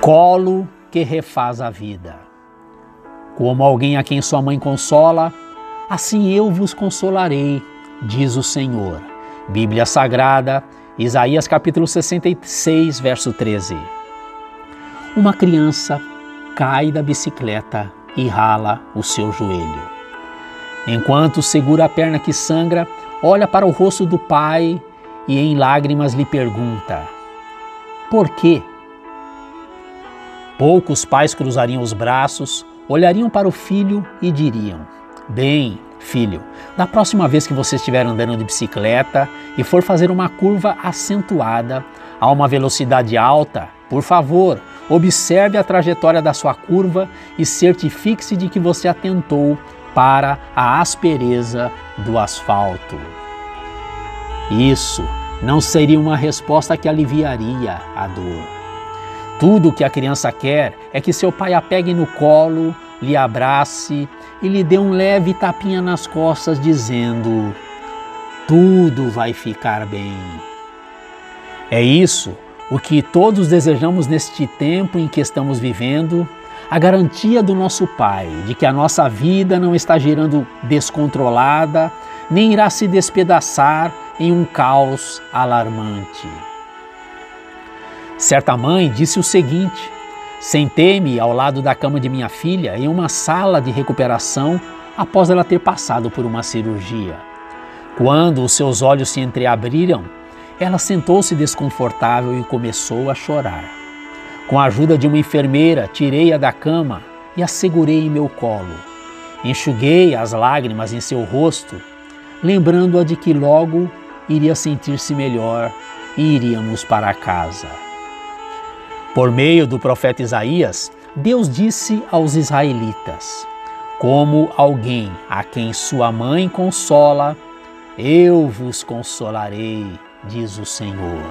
Colo que refaz a vida. Como alguém a quem sua mãe consola, assim eu vos consolarei, diz o Senhor. Bíblia Sagrada, Isaías capítulo 66, verso 13. Uma criança cai da bicicleta e rala o seu joelho. Enquanto segura a perna que sangra, olha para o rosto do pai e em lágrimas lhe pergunta: Por quê? Poucos pais cruzariam os braços, olhariam para o filho e diriam: Bem, filho, da próxima vez que você estiver andando de bicicleta e for fazer uma curva acentuada a uma velocidade alta, por favor, observe a trajetória da sua curva e certifique-se de que você atentou para a aspereza do asfalto. Isso não seria uma resposta que aliviaria a dor. Tudo o que a criança quer é que seu pai a pegue no colo, lhe abrace e lhe dê um leve tapinha nas costas, dizendo: Tudo vai ficar bem. É isso o que todos desejamos neste tempo em que estamos vivendo a garantia do nosso Pai de que a nossa vida não está girando descontrolada, nem irá se despedaçar em um caos alarmante. Certa mãe disse o seguinte: Sentei-me ao lado da cama de minha filha em uma sala de recuperação após ela ter passado por uma cirurgia. Quando os seus olhos se entreabriram, ela sentou-se desconfortável e começou a chorar. Com a ajuda de uma enfermeira, tirei-a da cama e a segurei em meu colo. Enxuguei as lágrimas em seu rosto, lembrando-a de que logo iria sentir-se melhor e iríamos para casa. Por meio do profeta Isaías, Deus disse aos israelitas: Como alguém a quem sua mãe consola, eu vos consolarei, diz o Senhor.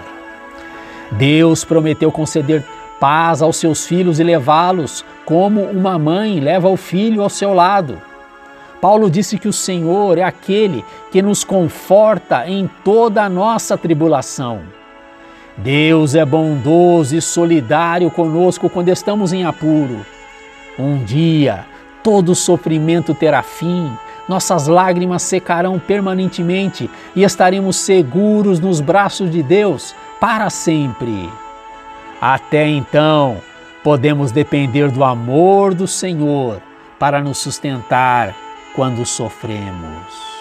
Deus prometeu conceder paz aos seus filhos e levá-los como uma mãe leva o filho ao seu lado. Paulo disse que o Senhor é aquele que nos conforta em toda a nossa tribulação. Deus é bondoso e solidário conosco quando estamos em apuro. Um dia, todo sofrimento terá fim, nossas lágrimas secarão permanentemente e estaremos seguros nos braços de Deus para sempre. Até então, podemos depender do amor do Senhor para nos sustentar quando sofremos.